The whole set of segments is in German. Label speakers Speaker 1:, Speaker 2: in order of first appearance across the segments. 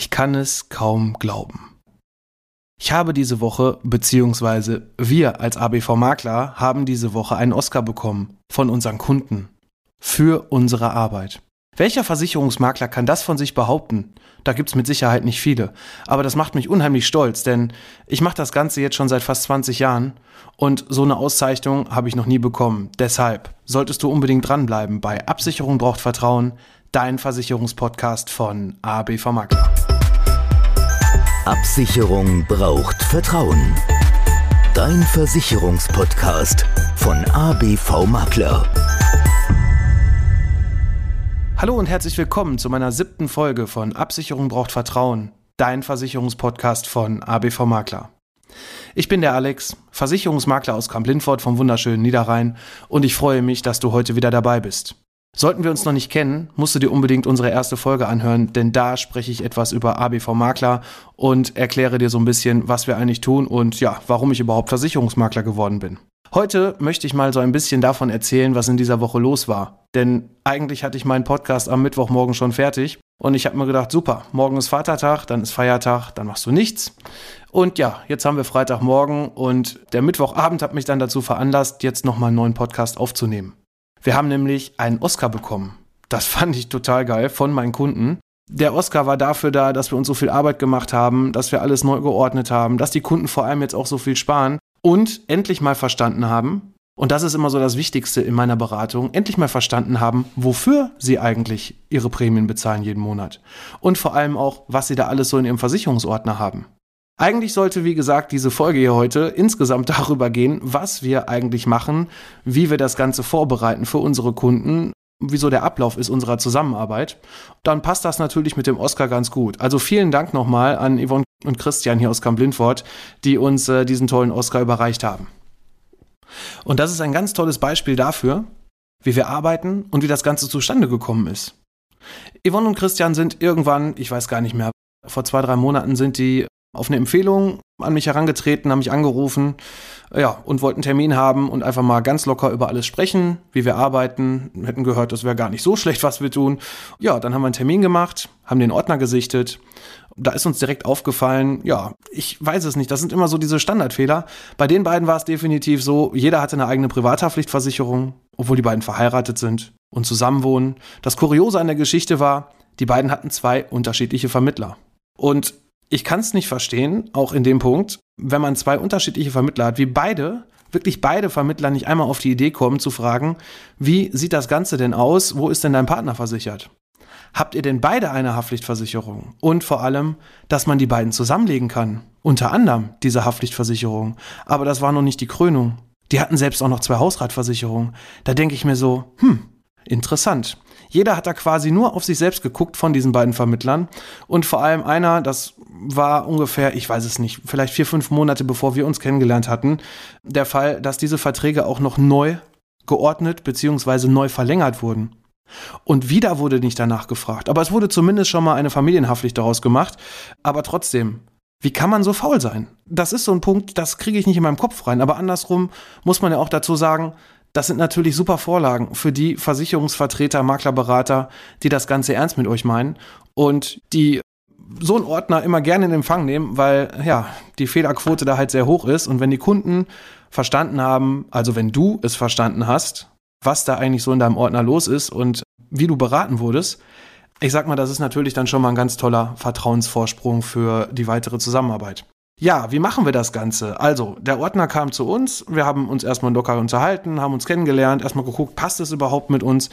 Speaker 1: Ich kann es kaum glauben. Ich habe diese Woche, beziehungsweise wir als ABV Makler haben diese Woche einen Oscar bekommen von unseren Kunden für unsere Arbeit. Welcher Versicherungsmakler kann das von sich behaupten? Da gibt's mit Sicherheit nicht viele. Aber das macht mich unheimlich stolz, denn ich mache das Ganze jetzt schon seit fast 20 Jahren und so eine Auszeichnung habe ich noch nie bekommen. Deshalb solltest du unbedingt dranbleiben bei Absicherung braucht Vertrauen, dein Versicherungspodcast von ABV Makler.
Speaker 2: Absicherung braucht Vertrauen. Dein Versicherungspodcast von ABV Makler.
Speaker 1: Hallo und herzlich willkommen zu meiner siebten Folge von Absicherung braucht Vertrauen, dein Versicherungspodcast von ABV Makler. Ich bin der Alex, Versicherungsmakler aus Kamp-Lindfort vom wunderschönen Niederrhein und ich freue mich, dass du heute wieder dabei bist. Sollten wir uns noch nicht kennen, musst du dir unbedingt unsere erste Folge anhören, denn da spreche ich etwas über ABV Makler und erkläre dir so ein bisschen, was wir eigentlich tun und ja, warum ich überhaupt Versicherungsmakler geworden bin. Heute möchte ich mal so ein bisschen davon erzählen, was in dieser Woche los war. Denn eigentlich hatte ich meinen Podcast am Mittwochmorgen schon fertig und ich habe mir gedacht, super, morgen ist Vatertag, dann ist Feiertag, dann machst du nichts. Und ja, jetzt haben wir Freitagmorgen und der Mittwochabend hat mich dann dazu veranlasst, jetzt nochmal einen neuen Podcast aufzunehmen. Wir haben nämlich einen Oscar bekommen. Das fand ich total geil von meinen Kunden. Der Oscar war dafür da, dass wir uns so viel Arbeit gemacht haben, dass wir alles neu geordnet haben, dass die Kunden vor allem jetzt auch so viel sparen und endlich mal verstanden haben, und das ist immer so das Wichtigste in meiner Beratung, endlich mal verstanden haben, wofür sie eigentlich ihre Prämien bezahlen jeden Monat. Und vor allem auch, was sie da alles so in ihrem Versicherungsordner haben. Eigentlich sollte, wie gesagt, diese Folge hier heute insgesamt darüber gehen, was wir eigentlich machen, wie wir das Ganze vorbereiten für unsere Kunden, wieso der Ablauf ist unserer Zusammenarbeit. Dann passt das natürlich mit dem Oscar ganz gut. Also vielen Dank nochmal an Yvonne und Christian hier aus Kamp-Lindfort, die uns äh, diesen tollen Oscar überreicht haben. Und das ist ein ganz tolles Beispiel dafür, wie wir arbeiten und wie das Ganze zustande gekommen ist. Yvonne und Christian sind irgendwann, ich weiß gar nicht mehr, vor zwei, drei Monaten sind die auf eine Empfehlung an mich herangetreten, haben mich angerufen, ja, und wollten einen Termin haben und einfach mal ganz locker über alles sprechen, wie wir arbeiten, hätten gehört, das wäre gar nicht so schlecht, was wir tun. Ja, dann haben wir einen Termin gemacht, haben den Ordner gesichtet. Da ist uns direkt aufgefallen, ja, ich weiß es nicht, das sind immer so diese Standardfehler. Bei den beiden war es definitiv so, jeder hatte eine eigene Privathaftpflichtversicherung, obwohl die beiden verheiratet sind und zusammenwohnen. Das Kuriose an der Geschichte war, die beiden hatten zwei unterschiedliche Vermittler. Und ich kann es nicht verstehen, auch in dem Punkt, wenn man zwei unterschiedliche Vermittler hat, wie beide, wirklich beide Vermittler nicht einmal auf die Idee kommen zu fragen, wie sieht das Ganze denn aus, wo ist denn dein Partner versichert? Habt ihr denn beide eine Haftpflichtversicherung? Und vor allem, dass man die beiden zusammenlegen kann. Unter anderem diese Haftpflichtversicherung. Aber das war noch nicht die Krönung. Die hatten selbst auch noch zwei Hausratversicherungen. Da denke ich mir so, hm, interessant. Jeder hat da quasi nur auf sich selbst geguckt von diesen beiden Vermittlern. Und vor allem einer, das war ungefähr, ich weiß es nicht, vielleicht vier, fünf Monate bevor wir uns kennengelernt hatten, der Fall, dass diese Verträge auch noch neu geordnet bzw. neu verlängert wurden. Und wieder wurde nicht danach gefragt. Aber es wurde zumindest schon mal eine Familienhaftpflicht daraus gemacht. Aber trotzdem, wie kann man so faul sein? Das ist so ein Punkt, das kriege ich nicht in meinem Kopf rein. Aber andersrum muss man ja auch dazu sagen, das sind natürlich super Vorlagen für die Versicherungsvertreter, Maklerberater, die das Ganze ernst mit euch meinen und die so einen Ordner immer gerne in Empfang nehmen, weil ja, die Fehlerquote da halt sehr hoch ist und wenn die Kunden verstanden haben, also wenn du es verstanden hast, was da eigentlich so in deinem Ordner los ist und wie du beraten wurdest, ich sag mal, das ist natürlich dann schon mal ein ganz toller Vertrauensvorsprung für die weitere Zusammenarbeit. Ja, wie machen wir das Ganze? Also, der Ordner kam zu uns, wir haben uns erstmal locker unterhalten, haben uns kennengelernt, erstmal geguckt, passt es überhaupt mit uns?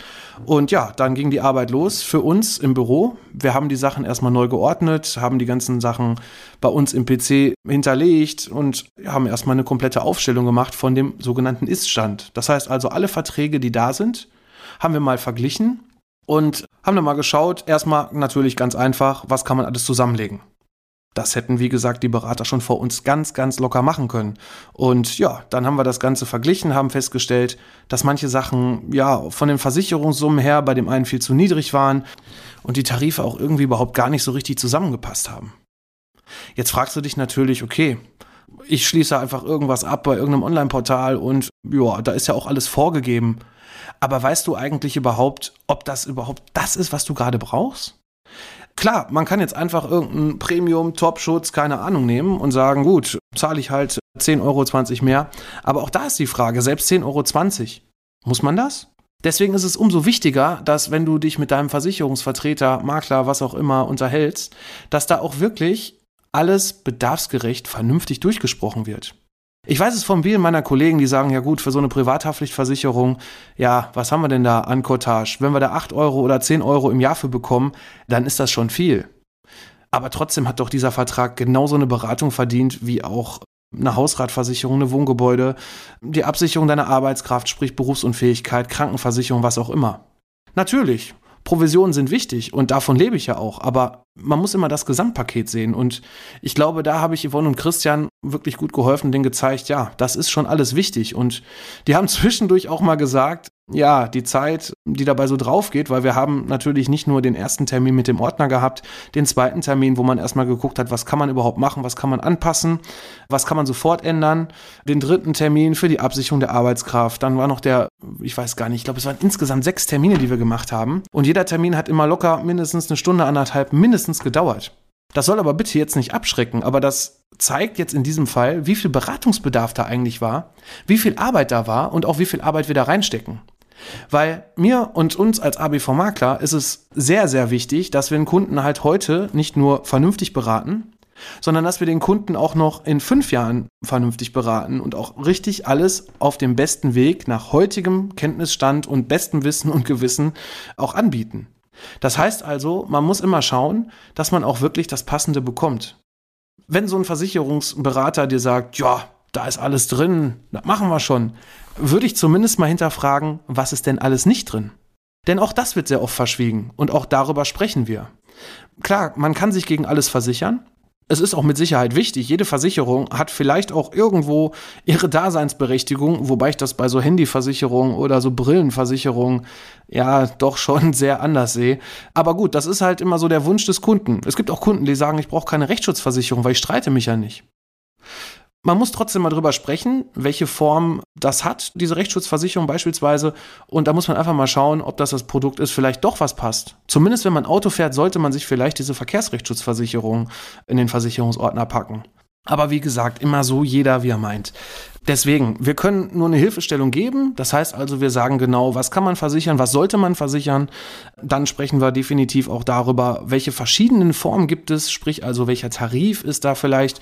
Speaker 1: Und ja, dann ging die Arbeit los für uns im Büro. Wir haben die Sachen erstmal neu geordnet, haben die ganzen Sachen bei uns im PC hinterlegt und haben erstmal eine komplette Aufstellung gemacht von dem sogenannten Ist-Stand. Das heißt also, alle Verträge, die da sind, haben wir mal verglichen und haben dann mal geschaut, erstmal natürlich ganz einfach, was kann man alles zusammenlegen. Das hätten, wie gesagt, die Berater schon vor uns ganz, ganz locker machen können. Und ja, dann haben wir das Ganze verglichen, haben festgestellt, dass manche Sachen ja von den Versicherungssummen her bei dem einen viel zu niedrig waren und die Tarife auch irgendwie überhaupt gar nicht so richtig zusammengepasst haben. Jetzt fragst du dich natürlich, okay, ich schließe einfach irgendwas ab bei irgendeinem Online-Portal und ja, da ist ja auch alles vorgegeben. Aber weißt du eigentlich überhaupt, ob das überhaupt das ist, was du gerade brauchst? Klar, man kann jetzt einfach irgendeinen Premium, Top-Schutz, keine Ahnung nehmen und sagen, gut, zahle ich halt 10 Euro 20 mehr. Aber auch da ist die Frage, selbst 10,20 Euro, muss man das? Deswegen ist es umso wichtiger, dass wenn du dich mit deinem Versicherungsvertreter, Makler, was auch immer unterhältst, dass da auch wirklich alles bedarfsgerecht vernünftig durchgesprochen wird. Ich weiß es von vielen meiner Kollegen, die sagen, ja gut, für so eine Privathaftpflichtversicherung, ja, was haben wir denn da an Cottage? Wenn wir da 8 Euro oder 10 Euro im Jahr für bekommen, dann ist das schon viel. Aber trotzdem hat doch dieser Vertrag genauso eine Beratung verdient wie auch eine Hausratversicherung, eine Wohngebäude, die Absicherung deiner Arbeitskraft, sprich Berufsunfähigkeit, Krankenversicherung, was auch immer. Natürlich, Provisionen sind wichtig und davon lebe ich ja auch, aber man muss immer das Gesamtpaket sehen. Und ich glaube, da habe ich Yvonne und Christian wirklich gut geholfen, denen gezeigt, ja, das ist schon alles wichtig. Und die haben zwischendurch auch mal gesagt, ja, die Zeit, die dabei so drauf geht, weil wir haben natürlich nicht nur den ersten Termin mit dem Ordner gehabt, den zweiten Termin, wo man erstmal geguckt hat, was kann man überhaupt machen, was kann man anpassen, was kann man sofort ändern, den dritten Termin für die Absicherung der Arbeitskraft, dann war noch der, ich weiß gar nicht, ich glaube, es waren insgesamt sechs Termine, die wir gemacht haben. Und jeder Termin hat immer locker mindestens eine Stunde, anderthalb, mindestens mindestens gedauert. Das soll aber bitte jetzt nicht abschrecken, aber das zeigt jetzt in diesem Fall, wie viel Beratungsbedarf da eigentlich war, wie viel Arbeit da war und auch wie viel Arbeit wir da reinstecken. Weil mir und uns als ABV-Makler ist es sehr, sehr wichtig, dass wir den Kunden halt heute nicht nur vernünftig beraten, sondern dass wir den Kunden auch noch in fünf Jahren vernünftig beraten und auch richtig alles auf dem besten Weg nach heutigem Kenntnisstand und bestem Wissen und Gewissen auch anbieten. Das heißt also, man muss immer schauen, dass man auch wirklich das Passende bekommt. Wenn so ein Versicherungsberater dir sagt, ja, da ist alles drin, das machen wir schon, würde ich zumindest mal hinterfragen, was ist denn alles nicht drin? Denn auch das wird sehr oft verschwiegen und auch darüber sprechen wir. Klar, man kann sich gegen alles versichern, es ist auch mit Sicherheit wichtig. Jede Versicherung hat vielleicht auch irgendwo ihre Daseinsberechtigung, wobei ich das bei so Handyversicherungen oder so Brillenversicherungen ja doch schon sehr anders sehe. Aber gut, das ist halt immer so der Wunsch des Kunden. Es gibt auch Kunden, die sagen, ich brauche keine Rechtsschutzversicherung, weil ich streite mich ja nicht. Man muss trotzdem mal drüber sprechen, welche Form das hat, diese Rechtsschutzversicherung beispielsweise. Und da muss man einfach mal schauen, ob das das Produkt ist, vielleicht doch was passt. Zumindest wenn man Auto fährt, sollte man sich vielleicht diese Verkehrsrechtsschutzversicherung in den Versicherungsordner packen. Aber wie gesagt, immer so jeder, wie er meint. Deswegen, wir können nur eine Hilfestellung geben. Das heißt also, wir sagen genau, was kann man versichern, was sollte man versichern. Dann sprechen wir definitiv auch darüber, welche verschiedenen Formen gibt es, sprich also welcher Tarif ist da vielleicht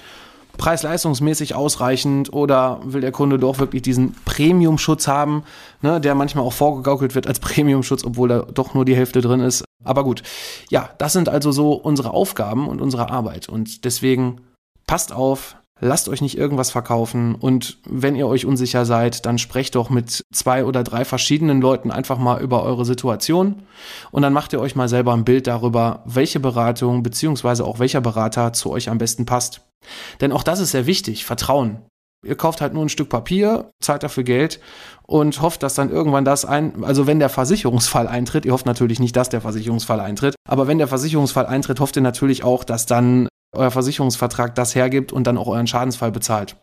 Speaker 1: preis-leistungsmäßig ausreichend oder will der Kunde doch wirklich diesen Premium-Schutz haben, ne, der manchmal auch vorgegaukelt wird als Premium-Schutz, obwohl da doch nur die Hälfte drin ist. Aber gut, ja, das sind also so unsere Aufgaben und unsere Arbeit. Und deswegen passt auf, lasst euch nicht irgendwas verkaufen und wenn ihr euch unsicher seid, dann sprecht doch mit zwei oder drei verschiedenen Leuten einfach mal über eure Situation und dann macht ihr euch mal selber ein Bild darüber, welche Beratung beziehungsweise auch welcher Berater zu euch am besten passt. Denn auch das ist sehr wichtig, Vertrauen. Ihr kauft halt nur ein Stück Papier, zahlt dafür Geld und hofft, dass dann irgendwann das ein, also wenn der Versicherungsfall eintritt, ihr hofft natürlich nicht, dass der Versicherungsfall eintritt, aber wenn der Versicherungsfall eintritt, hofft ihr natürlich auch, dass dann euer Versicherungsvertrag das hergibt und dann auch euren Schadensfall bezahlt.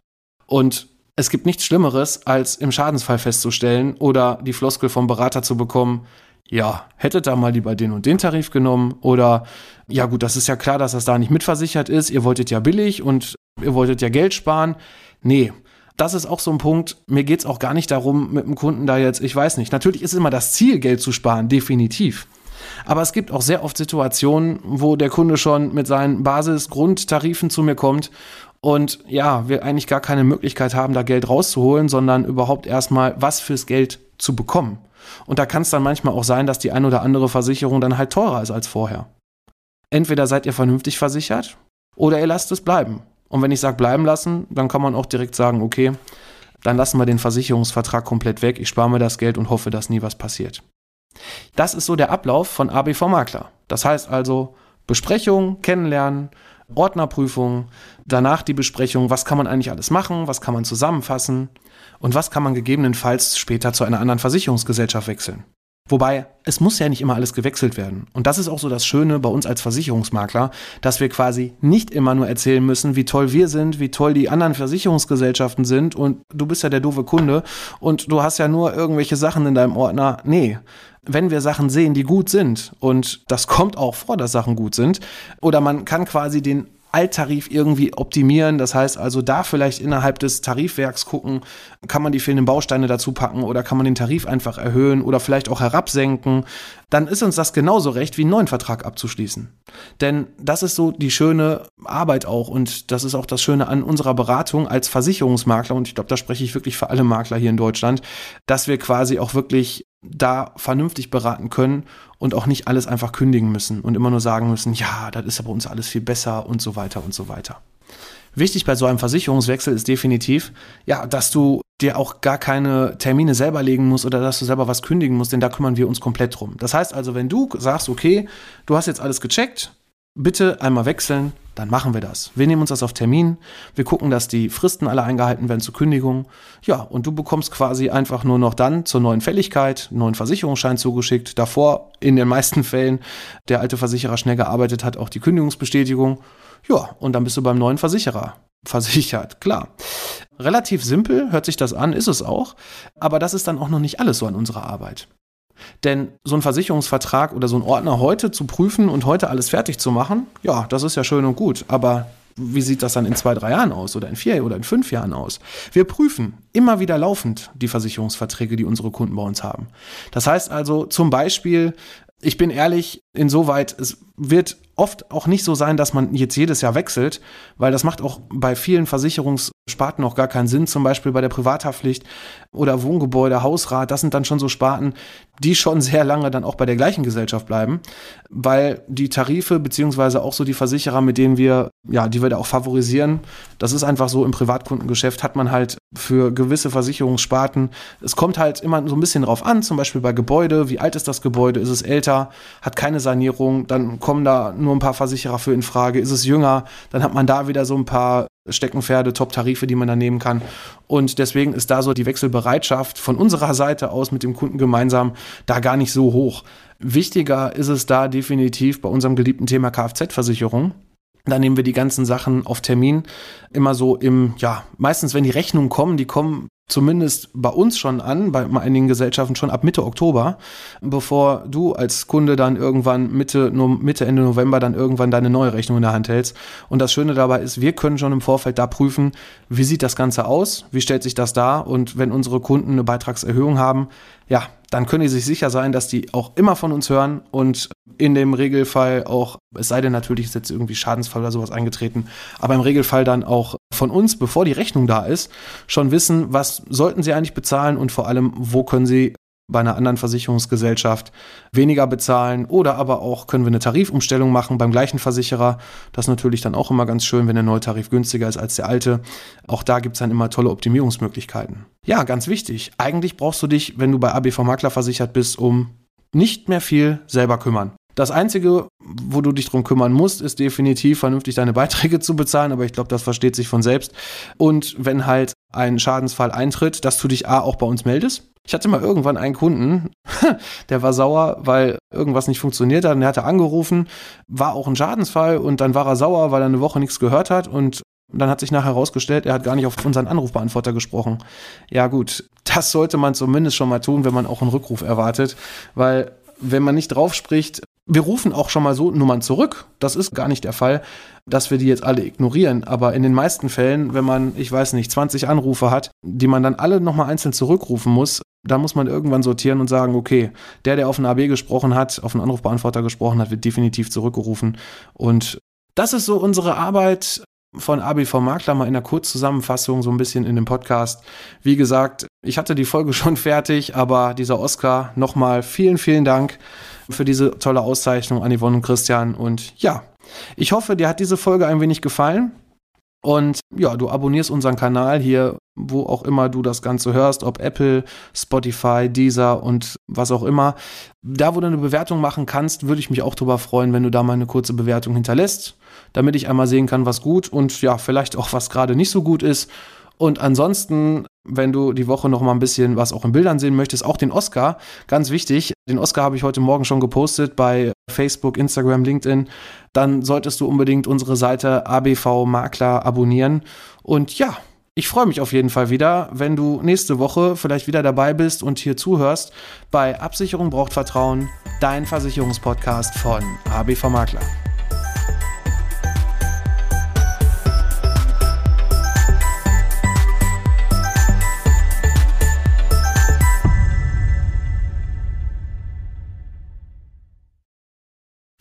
Speaker 1: Und es gibt nichts Schlimmeres, als im Schadensfall festzustellen oder die Floskel vom Berater zu bekommen, ja, hättet da mal lieber den und den Tarif genommen oder ja gut, das ist ja klar, dass das da nicht mitversichert ist, ihr wolltet ja billig und ihr wolltet ja Geld sparen. Nee, das ist auch so ein Punkt, mir geht es auch gar nicht darum, mit dem Kunden da jetzt, ich weiß nicht, natürlich ist immer das Ziel, Geld zu sparen, definitiv. Aber es gibt auch sehr oft Situationen, wo der Kunde schon mit seinen Basis-Grundtarifen zu mir kommt und ja, wir eigentlich gar keine Möglichkeit haben, da Geld rauszuholen, sondern überhaupt erstmal was fürs Geld zu bekommen. Und da kann es dann manchmal auch sein, dass die ein oder andere Versicherung dann halt teurer ist als vorher. Entweder seid ihr vernünftig versichert oder ihr lasst es bleiben. Und wenn ich sage bleiben lassen, dann kann man auch direkt sagen, okay, dann lassen wir den Versicherungsvertrag komplett weg, ich spare mir das Geld und hoffe, dass nie was passiert. Das ist so der Ablauf von ABV Makler. Das heißt also Besprechung, Kennenlernen, Ordnerprüfung, danach die Besprechung, was kann man eigentlich alles machen, was kann man zusammenfassen und was kann man gegebenenfalls später zu einer anderen Versicherungsgesellschaft wechseln. Wobei, es muss ja nicht immer alles gewechselt werden. Und das ist auch so das Schöne bei uns als Versicherungsmakler, dass wir quasi nicht immer nur erzählen müssen, wie toll wir sind, wie toll die anderen Versicherungsgesellschaften sind und du bist ja der doofe Kunde und du hast ja nur irgendwelche Sachen in deinem Ordner. Nee, wenn wir Sachen sehen, die gut sind, und das kommt auch vor, dass Sachen gut sind, oder man kann quasi den Alttarif irgendwie optimieren. Das heißt also, da vielleicht innerhalb des Tarifwerks gucken, kann man die fehlenden Bausteine dazu packen oder kann man den Tarif einfach erhöhen oder vielleicht auch herabsenken. Dann ist uns das genauso recht, wie einen neuen Vertrag abzuschließen. Denn das ist so die schöne Arbeit auch und das ist auch das Schöne an unserer Beratung als Versicherungsmakler und ich glaube, da spreche ich wirklich für alle Makler hier in Deutschland, dass wir quasi auch wirklich da vernünftig beraten können und auch nicht alles einfach kündigen müssen und immer nur sagen müssen, ja, das ist ja bei uns alles viel besser und so weiter und so weiter. Wichtig bei so einem Versicherungswechsel ist definitiv, ja, dass du dir auch gar keine Termine selber legen musst oder dass du selber was kündigen musst, denn da kümmern wir uns komplett drum. Das heißt also, wenn du sagst, okay, du hast jetzt alles gecheckt, bitte einmal wechseln, dann machen wir das. Wir nehmen uns das auf Termin, wir gucken, dass die Fristen alle eingehalten werden zur Kündigung. Ja, und du bekommst quasi einfach nur noch dann zur neuen Fälligkeit einen neuen Versicherungsschein zugeschickt. Davor in den meisten Fällen der alte Versicherer schnell gearbeitet hat, auch die Kündigungsbestätigung. Ja, und dann bist du beim neuen Versicherer versichert, klar. Relativ simpel hört sich das an, ist es auch, aber das ist dann auch noch nicht alles so an unserer Arbeit. Denn so ein Versicherungsvertrag oder so ein Ordner heute zu prüfen und heute alles fertig zu machen, ja, das ist ja schön und gut. Aber wie sieht das dann in zwei, drei Jahren aus oder in vier oder in fünf Jahren aus? Wir prüfen immer wieder laufend die Versicherungsverträge, die unsere Kunden bei uns haben. Das heißt also zum Beispiel, ich bin ehrlich, insoweit, es wird oft auch nicht so sein, dass man jetzt jedes Jahr wechselt, weil das macht auch bei vielen Versicherungssparten auch gar keinen Sinn, zum Beispiel bei der Privathaftpflicht oder Wohngebäude, Hausrat, das sind dann schon so Sparten, die schon sehr lange dann auch bei der gleichen Gesellschaft bleiben, weil die Tarife beziehungsweise auch so die Versicherer, mit denen wir, ja, die wir da auch favorisieren, das ist einfach so im Privatkundengeschäft hat man halt für gewisse Versicherungssparten, es kommt halt immer so ein bisschen drauf an, zum Beispiel bei Gebäude, wie alt ist das Gebäude, ist es älter, hat keine Sanierung, dann kommen da nur ein paar Versicherer für in Frage, ist es jünger, dann hat man da wieder so ein paar Steckenpferde, Top-Tarife, die man da nehmen kann. Und deswegen ist da so die Wechselbereitschaft von unserer Seite aus mit dem Kunden gemeinsam da gar nicht so hoch. Wichtiger ist es da definitiv bei unserem geliebten Thema Kfz-Versicherung. Da nehmen wir die ganzen Sachen auf Termin. Immer so im, ja, meistens, wenn die Rechnungen kommen, die kommen zumindest bei uns schon an, bei einigen Gesellschaften schon ab Mitte Oktober, bevor du als Kunde dann irgendwann Mitte, Mitte, Ende November dann irgendwann deine neue Rechnung in der Hand hältst. Und das Schöne dabei ist, wir können schon im Vorfeld da prüfen, wie sieht das Ganze aus, wie stellt sich das dar und wenn unsere Kunden eine Beitragserhöhung haben, ja, dann können die sich sicher sein, dass die auch immer von uns hören und in dem Regelfall auch, es sei denn natürlich ist jetzt irgendwie Schadensfall oder sowas eingetreten, aber im Regelfall dann auch von uns, bevor die Rechnung da ist, schon wissen, was sollten sie eigentlich bezahlen und vor allem, wo können sie bei einer anderen Versicherungsgesellschaft weniger bezahlen oder aber auch können wir eine Tarifumstellung machen beim gleichen Versicherer. Das ist natürlich dann auch immer ganz schön, wenn der neue Tarif günstiger ist als der alte. Auch da gibt es dann immer tolle Optimierungsmöglichkeiten. Ja, ganz wichtig. Eigentlich brauchst du dich, wenn du bei ABV Makler versichert bist, um nicht mehr viel selber kümmern. Das Einzige, wo du dich drum kümmern musst, ist definitiv vernünftig deine Beiträge zu bezahlen, aber ich glaube, das versteht sich von selbst. Und wenn halt ein Schadensfall eintritt, dass du dich A auch bei uns meldest. Ich hatte mal irgendwann einen Kunden, der war sauer, weil irgendwas nicht funktioniert hat und er hatte angerufen, war auch ein Schadensfall und dann war er sauer, weil er eine Woche nichts gehört hat und dann hat sich nachher herausgestellt, er hat gar nicht auf unseren Anrufbeantworter gesprochen. Ja gut, das sollte man zumindest schon mal tun, wenn man auch einen Rückruf erwartet, weil wenn man nicht drauf spricht, wir rufen auch schon mal so Nummern zurück. Das ist gar nicht der Fall, dass wir die jetzt alle ignorieren. Aber in den meisten Fällen, wenn man, ich weiß nicht, 20 Anrufe hat, die man dann alle nochmal einzeln zurückrufen muss, da muss man irgendwann sortieren und sagen, okay, der, der auf einen AB gesprochen hat, auf einen Anrufbeantworter gesprochen hat, wird definitiv zurückgerufen. Und das ist so unsere Arbeit von ABV Makler mal in der Kurzzusammenfassung so ein bisschen in dem Podcast. Wie gesagt, ich hatte die Folge schon fertig, aber dieser Oscar nochmal vielen, vielen Dank für diese tolle Auszeichnung an Yvonne und Christian. Und ja, ich hoffe, dir hat diese Folge ein wenig gefallen. Und ja, du abonnierst unseren Kanal hier, wo auch immer du das Ganze hörst, ob Apple, Spotify, Deezer und was auch immer. Da, wo du eine Bewertung machen kannst, würde ich mich auch darüber freuen, wenn du da mal eine kurze Bewertung hinterlässt, damit ich einmal sehen kann, was gut und ja, vielleicht auch was gerade nicht so gut ist. Und ansonsten, wenn du die Woche noch mal ein bisschen was auch in Bildern sehen möchtest, auch den Oscar, ganz wichtig. Den Oscar habe ich heute Morgen schon gepostet bei Facebook, Instagram, LinkedIn. Dann solltest du unbedingt unsere Seite ABV Makler abonnieren. Und ja, ich freue mich auf jeden Fall wieder, wenn du nächste Woche vielleicht wieder dabei bist und hier zuhörst bei Absicherung braucht Vertrauen, dein Versicherungspodcast von ABV Makler.